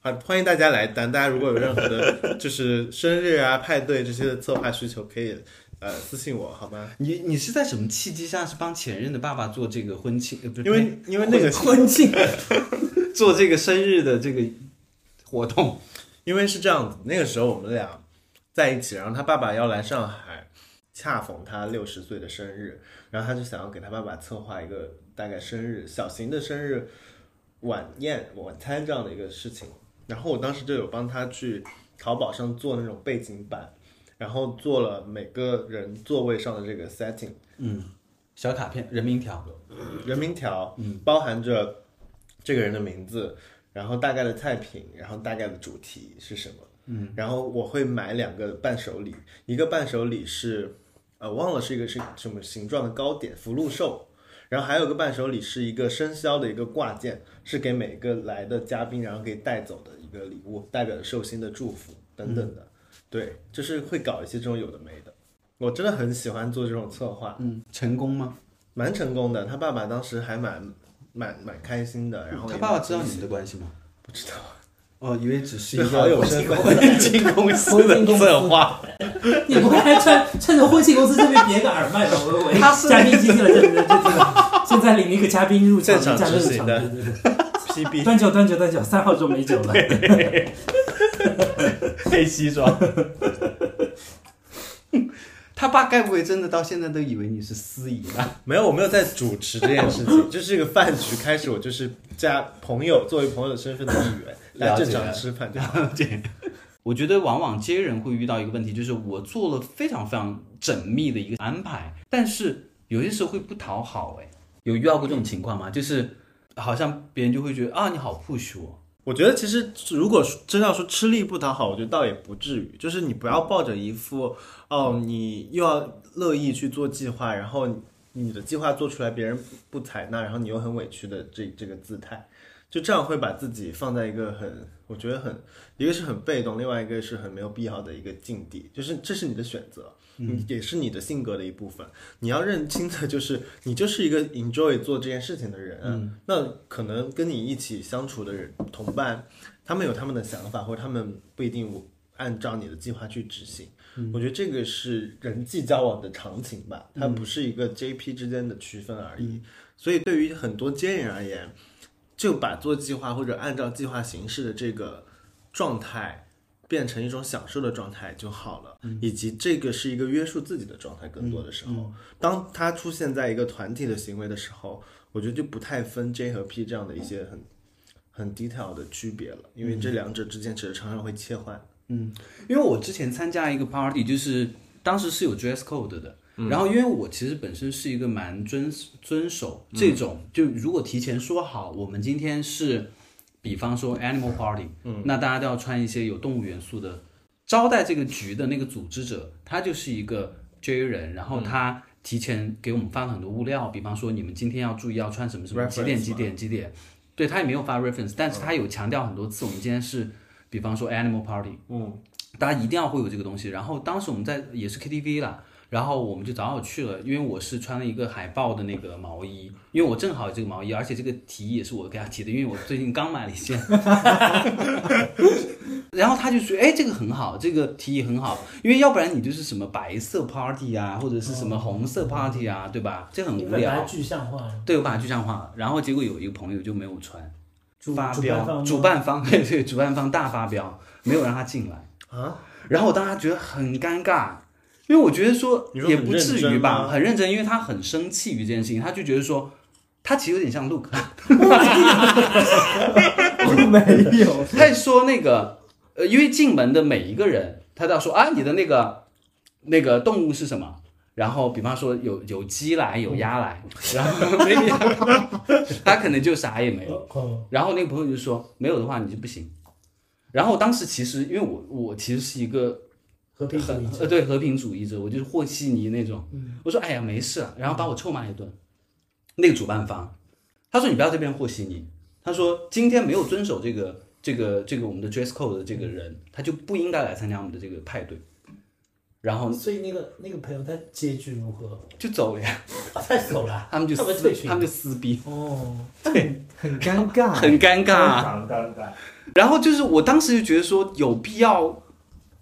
好，欢迎大家来单。大家如果有任何的，就是生日啊、派对这些的策划需求，可以呃私信我，好吗？你你是在什么契机下是帮前任的爸爸做这个婚庆？呃，不是因为因为那个婚庆，做这个生日的这个活动。因为是这样子，那个时候我们俩在一起，然后他爸爸要来上海，恰逢他六十岁的生日，然后他就想要给他爸爸策划一个大概生日小型的生日晚宴晚餐这样的一个事情。然后我当时就有帮他去淘宝上做那种背景板，然后做了每个人座位上的这个 setting，嗯，小卡片、人名条。人名条，嗯，包含着这个人的名字，然后大概的菜品，然后大概的主题是什么，嗯，然后我会买两个伴手礼，一个伴手礼是，呃，忘了是一个是什么形状的糕点，福禄寿，然后还有个伴手礼是一个生肖的一个挂件，是给每个来的嘉宾然后可以带走的一个礼物，代表着寿星的祝福等等的，对，就是会搞一些这种有的没的，我真的很喜欢做这种策划，嗯，成功吗？蛮成功的，他爸爸当时还蛮蛮蛮开心的，然后他爸爸知道你们的关系吗？不知道，哦，以为只是一是个好友身份，婚庆 公司的策划。你不会还穿趁着婚庆公司这边别个耳麦吧？我我 他是嘉宾进去了，这这这现在领一个嘉宾入场，现场加入场，执行的对对对。PB 端酒端酒端酒，三号桌没酒了。配西装。他爸该不会真的到现在都以为你是司仪吧？没有，我没有在主持这件事情，就是这个饭局开始，我就是加朋友作为朋友的身份的一员，来了解正常吃饭就好。我觉得往往接人会遇到一个问题，就是我做了非常非常缜密的一个安排，但是有些时候会不讨好。哎，有遇到过这种情况吗？就是好像别人就会觉得啊，你好 push 我。我觉得其实如果真要说吃力不讨好，我觉得倒也不至于，就是你不要抱着一副哦，你又要乐意去做计划，然后你的计划做出来别人不采纳，然后你又很委屈的这这个姿态，就这样会把自己放在一个很，我觉得很一个是很被动，另外一个是很没有必要的一个境地，就是这是你的选择。你也是你的性格的一部分。你要认清的就是你就是一个 enjoy 做这件事情的人，嗯，那可能跟你一起相处的人同伴，他们有他们的想法，或者他们不一定按照你的计划去执行。我觉得这个是人际交往的常情吧，它不是一个 JP 之间的区分而已。所以对于很多接人而言，就把做计划或者按照计划行事的这个状态变成一种享受的状态就好了，以及这个是一个约束自己的状态。更多的时候，当它出现在一个团体的行为的时候，我觉得就不太分 J 和 P 这样的一些很很 detail 的区别了，因为这两者之间其实常常会切换。嗯，因为我之前参加一个 party，就是当时是有 dress code 的，然后因为我其实本身是一个蛮遵遵守这种，就如果提前说好，我们今天是，比方说 animal party，嗯，那大家都要穿一些有动物元素的，招待这个局的那个组织者，他就是一个 J 人，然后他提前给我们发了很多物料，比方说你们今天要注意要穿什么什么，几点几点几点，对他也没有发 reference，但是他有强调很多次，我们今天是。比方说 Animal Party，嗯，大家一定要会有这个东西。然后当时我们在也是 KTV 了，然后我们就早早去了，因为我是穿了一个海豹的那个毛衣，因为我正好有这个毛衣，而且这个提议也是我给他提的，因为我最近刚买了一件。然后他就说：“哎，这个很好，这个提议很好，因为要不然你就是什么白色 Party 啊，或者是什么红色 Party 啊，对吧？这很无聊。”具象化。对，我把它具象化了。然后结果有一个朋友就没有穿。发飙，主办方 对对，主办方大发飙，没有让他进来啊。然后我当时觉得很尴尬，因为我觉得说也不至于吧，很认真，因为他很生气于这件事情，他就觉得说他其实有点像 Look，没有，他说那个呃，因为进门的每一个人，他都要说啊，你的那个那个动物是什么？然后，比方说有有鸡来，有鸭来，然后没有，他可能就啥也没有。然后那个朋友就说，没有的话你就不行。然后当时其实因为我我其实是一个和平主义者，呃对和平主义者，我就是和稀泥那种。我说哎呀没事，然后把我臭骂一顿。那个主办方他说你不要这边和稀泥，他说今天没有遵守这个这个这个我们的 dress code 的这个人，他就不应该来参加我们的这个派对。然后，所以那个那个朋友他结局如何？就走了呀，他走了，他们就撕，他们就撕逼。哦，对，很尴尬，很尴尬，非常尴尬。然后就是我当时就觉得说，有必要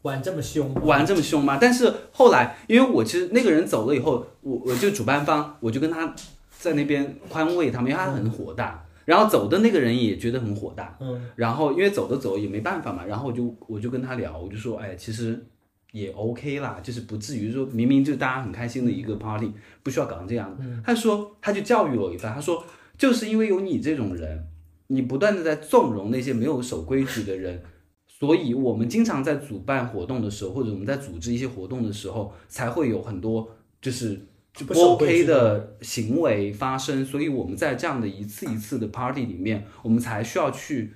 玩这么凶，玩这么凶吗？但是后来，因为我其实那个人走了以后，我我就主办方，我就跟他在那边宽慰他们，因为他很火大。然后走的那个人也觉得很火大，嗯。然后因为走的走也没办法嘛，然后我就我就跟他聊，我就说，哎，其实。也 OK 啦，就是不至于说明明就大家很开心的一个 party，不需要搞成这样。他说，他就教育我一番，他说，就是因为有你这种人，你不断的在纵容那些没有守规矩的人，所以我们经常在主办活动的时候，或者我们在组织一些活动的时候，才会有很多就是不 OK 的行为发生。所以我们在这样的一次一次的 party 里面，我们才需要去，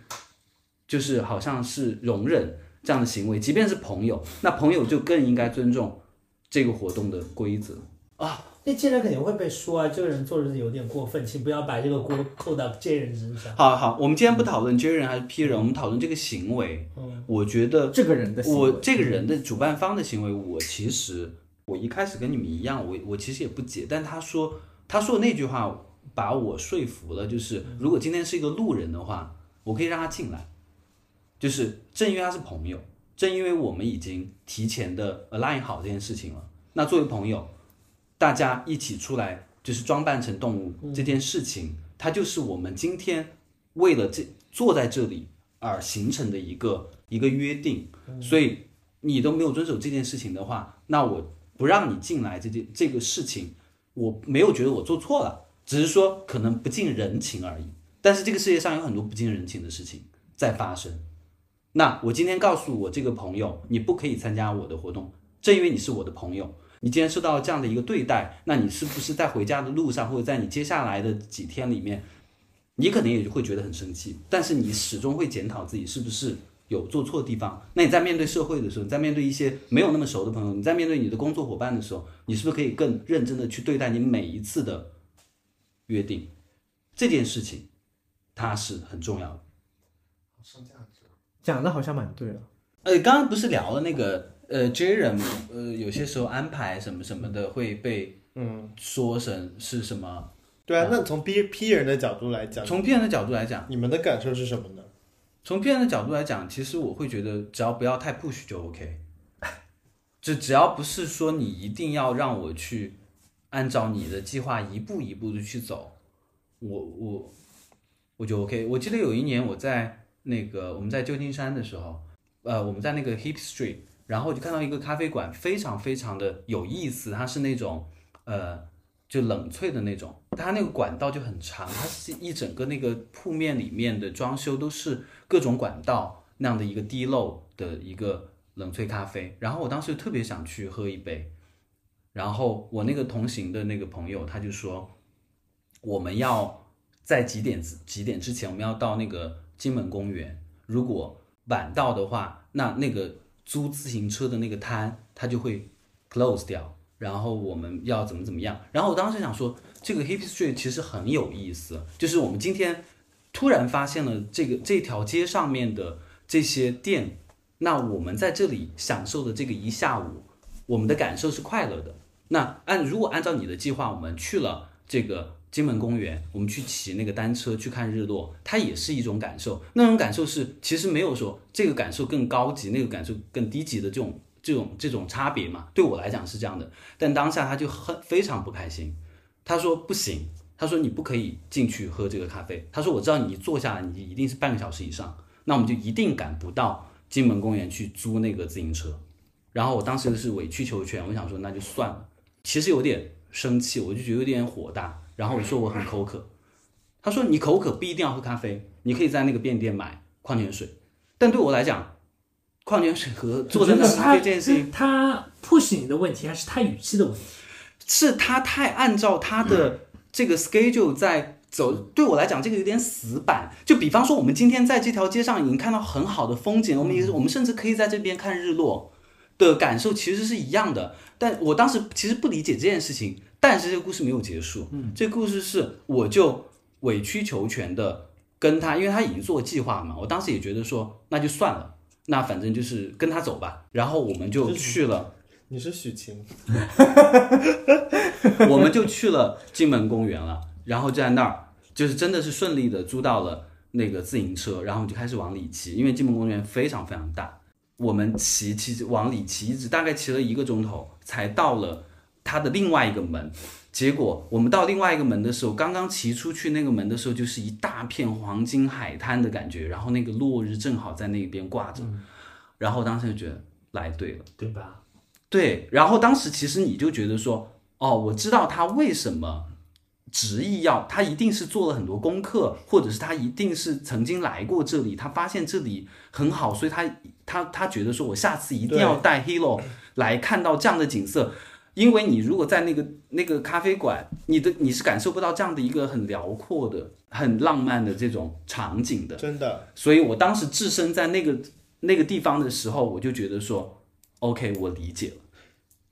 就是好像是容忍。这样的行为，即便是朋友，那朋友就更应该尊重这个活动的规则啊。那这人肯定会被说啊，这个人做的有点过分，请不要把这个锅扣到这人身上。好好，我们今天不讨论 J 人还是 P 人，我们讨论这个行为。嗯，我觉得这个人的我这个人的主办方的行为，我其实我一开始跟你们一样，我我其实也不解，但他说他说的那句话把我说服了，就是如果今天是一个路人的话，我可以让他进来。就是正因为他是朋友，正因为我们已经提前的 align 好这件事情了，那作为朋友，大家一起出来就是装扮成动物这件事情，它就是我们今天为了这坐在这里而形成的一个一个约定。所以你都没有遵守这件事情的话，那我不让你进来这件这个事情，我没有觉得我做错了，只是说可能不近人情而已。但是这个世界上有很多不近人情的事情在发生。那我今天告诉我这个朋友，你不可以参加我的活动，正因为你是我的朋友，你今天受到了这样的一个对待，那你是不是在回家的路上，或者在你接下来的几天里面，你可能也会觉得很生气，但是你始终会检讨自己是不是有做错地方。那你在面对社会的时候，你在面对一些没有那么熟的朋友，你在面对你的工作伙伴的时候，你是不是可以更认真的去对待你每一次的约定？这件事情，它是很重要的。讲的好像蛮对的。呃，刚刚不是聊了那个呃 J 人呃有些时候安排什么什么的会被嗯，说成是什么？对啊，那从 B P 人的角度来讲，从 P 人的角度来讲，你们的感受是什么呢？从 P 人的角度来讲，其实我会觉得只要不要太 push 就 OK，就只要不是说你一定要让我去按照你的计划一步一步的去走，我我我就 OK。我记得有一年我在那个我们在旧金山的时候，呃，我们在那个 Hip Street，然后我就看到一个咖啡馆，非常非常的有意思，它是那种呃就冷萃的那种，它那个管道就很长，它是一整个那个铺面里面的装修都是各种管道那样的一个滴漏的一个冷萃咖啡，然后我当时特别想去喝一杯，然后我那个同行的那个朋友他就说，我们要在几点几点之前我们要到那个金门公园，如果晚到的话，那那个租自行车的那个摊它就会 close 掉，然后我们要怎么怎么样。然后我当时想说，这个 Hip Street 其实很有意思，就是我们今天突然发现了这个这条街上面的这些店，那我们在这里享受的这个一下午，我们的感受是快乐的。那按如果按照你的计划，我们去了这个金门公园，我们去骑那个单车去看日落，它也是一种感受。那种感受是其实没有说这个感受更高级，那个感受更低级的这种这种这种差别嘛。对我来讲是这样的，但当下他就很非常不开心，他说不行，他说你不可以进去喝这个咖啡，他说我知道你坐下来你一定是半个小时以上，那我们就一定赶不到金门公园去租那个自行车。然后我当时是委曲求全，我想说那就算了。其实有点生气，我就觉得有点火大。然后我说我很口渴，他说你口渴不一定要喝咖啡，你可以在那个便利店买矿泉水。但对我来讲，矿泉水和坐在那咖啡这件事情，他 push 你的问题，还是他语气的问题？是他太按照他的这个 schedule 在走。对我来讲，这个有点死板。就比方说，我们今天在这条街上已经看到很好的风景，我们也我们甚至可以在这边看日落的感受，其实是一样的。但我当时其实不理解这件事情，但是这个故事没有结束。嗯，这个故事是我就委曲求全的跟他，因为他已经做计划嘛，我当时也觉得说那就算了，那反正就是跟他走吧。然后我们就去了。你是许晴，我们就去了金门公园了，然后就在那儿，就是真的是顺利的租到了那个自行车，然后就开始往里骑，因为金门公园非常非常大，我们骑骑往里骑，一直大概骑了一个钟头，才到了它的另外一个门。结果我们到另外一个门的时候，刚刚骑出去那个门的时候，就是一大片黄金海滩的感觉，然后那个落日正好在那边挂着，然后当时就觉得来对了。对吧？对，然后当时其实你就觉得说，哦，我知道他为什么执意要，他一定是做了很多功课，或者是他一定是曾经来过这里，他发现这里很好，所以他他他觉得说我下次一定要带 Hero 来看到这样的景色，因为你如果在那个那个咖啡馆，你的你是感受不到这样的一个很辽阔的、很浪漫的这种场景的，真的，所以我当时置身在那个那个地方的时候，我就觉得说，OK，我理解了。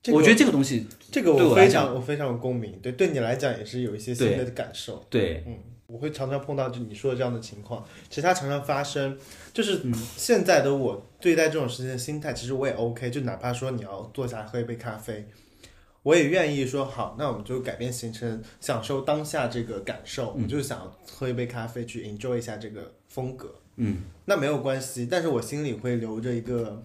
这个我觉得这个东西这个对我来我非常我非常有共鸣，对，对你来讲也是有一些新的感受。对，嗯，我会常常碰到就你说的这样的情况，其实它常常发生。就是现在的我对待这种事情的心态，其实我也 OK，就哪怕说你要坐下来喝一杯咖啡，我也愿意说好，那我们就改变行程，享受当下这个感受，我就想喝一杯咖啡去 enjoy 一下这个风格。嗯，那没有关系，但是我心里会留着一个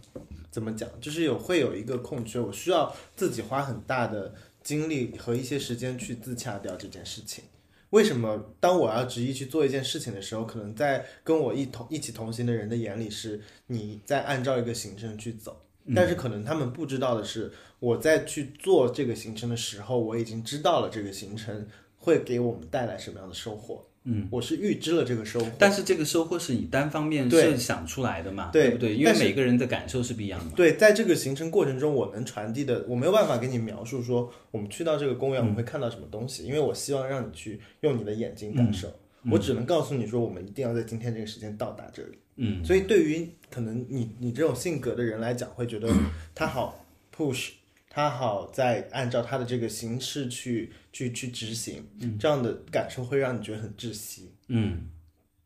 怎么讲，就是有会有一个空缺，我需要自己花很大的精力和一些时间去自洽掉这件事情。为什么当我要执意去做一件事情的时候，可能在跟我一同一起同行的人的眼里是你在按照一个行程去走，但是可能他们不知道的是，我在去做这个行程的时候，我已经知道了这个行程会给我们带来什么样的收获。嗯，我是预知了这个收获，但是这个收获是你单方面对设想出来的嘛，对不对？因为每个人的感受是不一样的嘛。对，在这个行程过程中，我能传递的，我没有办法给你描述说我们去到这个公园我们会看到什么东西，因为我希望让你去用你的眼睛感受。我只能告诉你说，我们一定要在今天这个时间到达这里。嗯，所以对于可能你你这种性格的人来讲，会觉得他好 push，他好在按照他的这个形式去去去执行，这样的感受会让你觉得很窒息。嗯，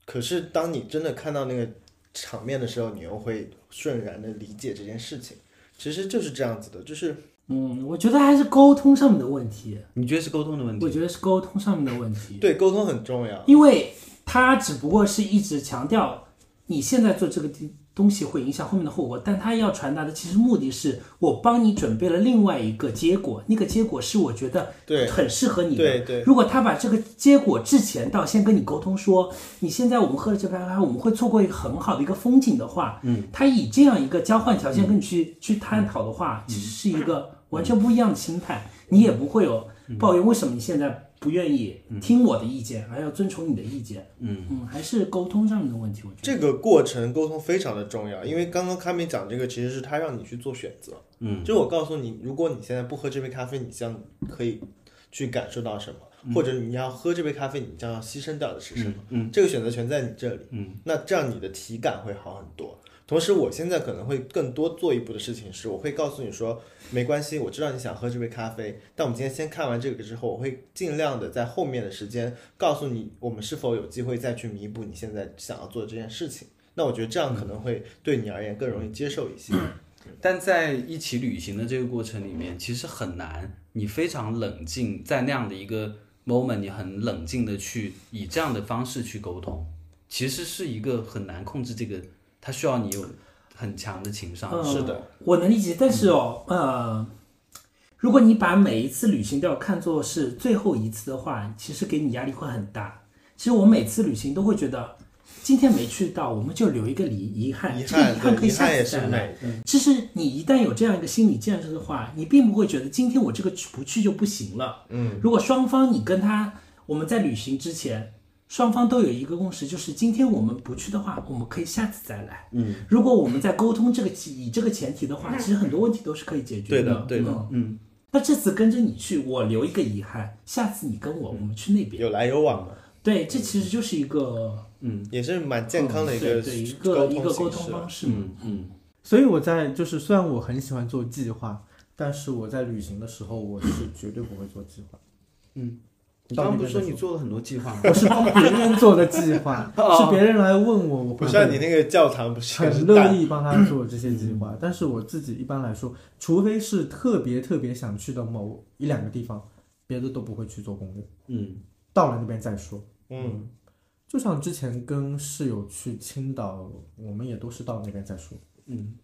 可是当你真的看到那个场面的时候，你又会顺然的理解这件事情。其实就是这样子的，就是嗯，我觉得还是沟通上面的问题，你觉得是沟通的问题？我觉得是沟通上面的问题。对沟通很重要。因为他只不过是一直强调你现在做这个地东西会影响后面的后果，但他要传达的其实目的是我帮你准备了另外一个结果，那个结果是我觉得对很适合你的。对对。如果他把这个结果之前到先跟你沟通说，你现在我们喝了这杯咖啡，我们会错过一个很好的一个风景的话，嗯，他以这样一个交换条件跟你去、去探讨的话，其实是一个完全不一样的心态，你也不会有抱怨为什么你现在不愿意听我的意见，还要遵从你的意见，嗯。嗯，还是沟通上面的问题，我觉得。这个过程沟通非常的重要，因为刚刚卡米讲这个其实是他让你去做选择，嗯，就我告诉你，如果你现在不喝这杯咖啡，你将可以去感受到什么，或者你要喝这杯咖啡，你将要牺牲掉的是什么，嗯，这个选择权在你这里，嗯，那这样你的体感会好很多。同时，我现在可能会更多做一步的事情是，我会告诉你说，没关系，我知道你想喝这杯咖啡，但我们今天先看完这个之后，我会尽量的在后面的时间告诉你，我们是否有机会再去弥补你现在想要做的这件事情。那我觉得这样可能会对你而言更容易接受一些。但在一起旅行的这个过程里面，其实很难，你非常冷静，在那样的一个 moment，你很冷静的去以这样的方式去沟通，其实是一个很难控制这个，它需要你有很强的情商。嗯是的，我能理解，但是哦，呃，如果你把每一次旅行都要看作是最后一次的话，其实给你压力会很大。其实我每次旅行都会觉得，今天没去到，我们就留一个遗遗憾，遗这个憾遗憾可以下次再来。美。其实你一旦有这样一个心理建设的话，你并不会觉得今天我这个去不去就不行了。嗯，如果双方你跟他我们在旅行之前，双方都有一个共识，就是今天我们不去的话，我们可以下次再来。嗯，如果我们在沟通这个以这个前提的话，其实很多问题都是可以解决对的对的嗯。嗯，那这次跟着你去，我留一个遗憾，下次你跟我，我们去那边。有来有往嘛，对，这其实就是一个嗯也是蛮健康的一个对对一个沟一个沟通方式。嗯嗯，所以我在就是虽然我很喜欢做计划，但是我在旅行的时候我是绝对不会做计划。嗯，你刚刚不是说你做了很多计划吗？我是帮别人做的计划，是别人来问我，我会不像你那个教堂不是很乐意帮他做这些计划。但是我自己一般来说，除非是特别特别想去的某一两个地方，别的都不会去做攻略，嗯到了那边再说。嗯，就像之前跟室友去青岛，我们也都是到那边再说，嗯。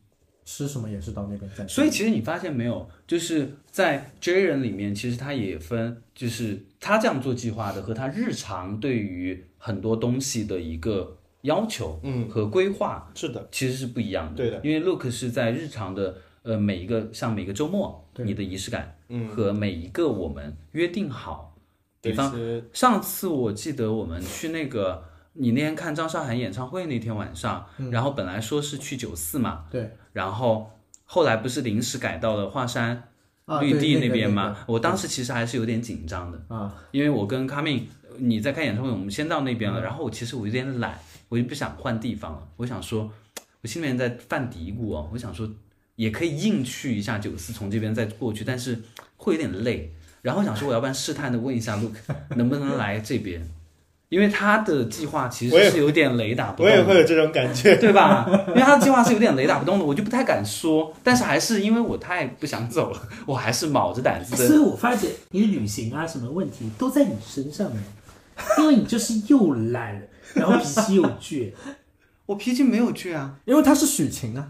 吃什么也是到那边再说。所以其实你发现没有，就是在 J 人里面，其实他也分，就是他这样做计划的和他日常对于很多东西的一个要求，嗯。和规划是的，其实是不一样的。对的。因为 Look 是在日常的呃每一个像每个周末对。你的仪式感，嗯。和每一个我们约定好，比方上次我记得我们去那个你那天看张韶涵演唱会那天晚上，然后本来说是去九四嘛，对然后后来不是临时改到了华山啊，绿地那边嘛？个我当时其实还是有点紧张的，啊，因为我跟卡敏你在开演唱会，我们先到那嗯边了，然后我其实我有点懒，我就不想换地方了，我想说，我心里面在犯嘀咕哦，我想说也可以硬去一下九四，从这边再过去，但是会有点累。然后想说，我要不然试探的问一下 Look 能不能来这边，因为他的计划其我也实是有点雷打不动我的。也会有这种感觉。对吧？因为他的计划是有点雷打不动的，我就不太敢说。但是还是因为我太不想走了，我还是卯着胆子所。以我发现你旅行啊什么问题都在你身上呢，因为你就是又懒，然后脾气又倔。我脾气没有倔啊。因为他是许晴啊，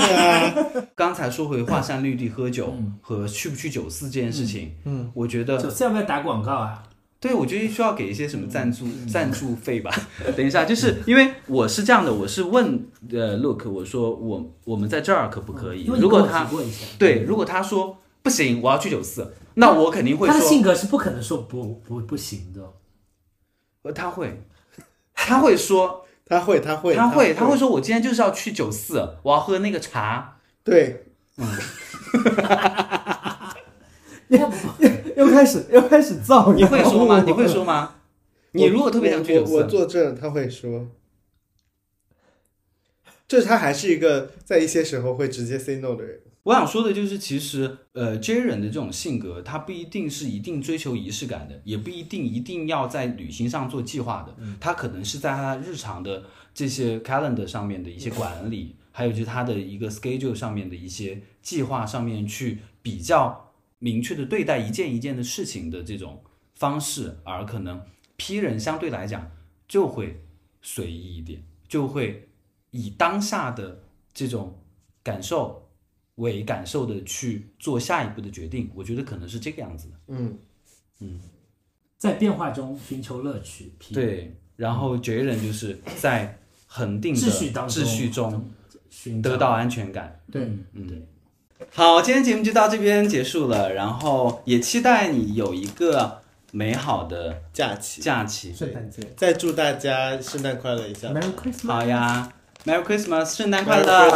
刚才说回华山绿地喝酒和去不去九四这件事情，嗯，我觉得九四要不要打广告啊？对，我觉得需要给一些什么赞助赞助费吧。等一下，就是因为我是这样的，我是问呃 Look，我说我我们在这儿可不可以？如果他对，如果他说不行，我要去九四，那我肯定会说他的性格是不可能说不不不行的。呃，他会，他会说，他会，他会，他会，他会说，我今天就是要去九四，我要喝那个茶。对，又开始又开始造，你会说吗？你会说吗？你如果特别想去我我作证，他会说，就是他还是一个在一些时候会直接 say no 的人。我想说的就是，其实呃，J 人的这种性格，他不一定是一定追求仪式感的，也不一定一定要在旅行上做计划的，他可能是在他日常的这些 calendar 上面的一些管理。还有就是他的一个 schedule 上面的一些计划上面去比较明确的对待一件一件的事情的这种方式，而可能 P 人相对来讲就会随意一点，就会以当下的这种感受为感受的去做下一步的决定。我觉得可能是这个样子的。嗯嗯，在变化中寻求乐趣。P 对，然后 J 人就是在恒定的秩序当中秩序中寻得到安全感。对，嗯对。好，今天节目就到这边结束了，然后也期待你有一个美好的假期，假期。圣诞节再祝大家圣诞快乐一下。，Merry Christmas。好呀，Merry Christmas，圣诞快乐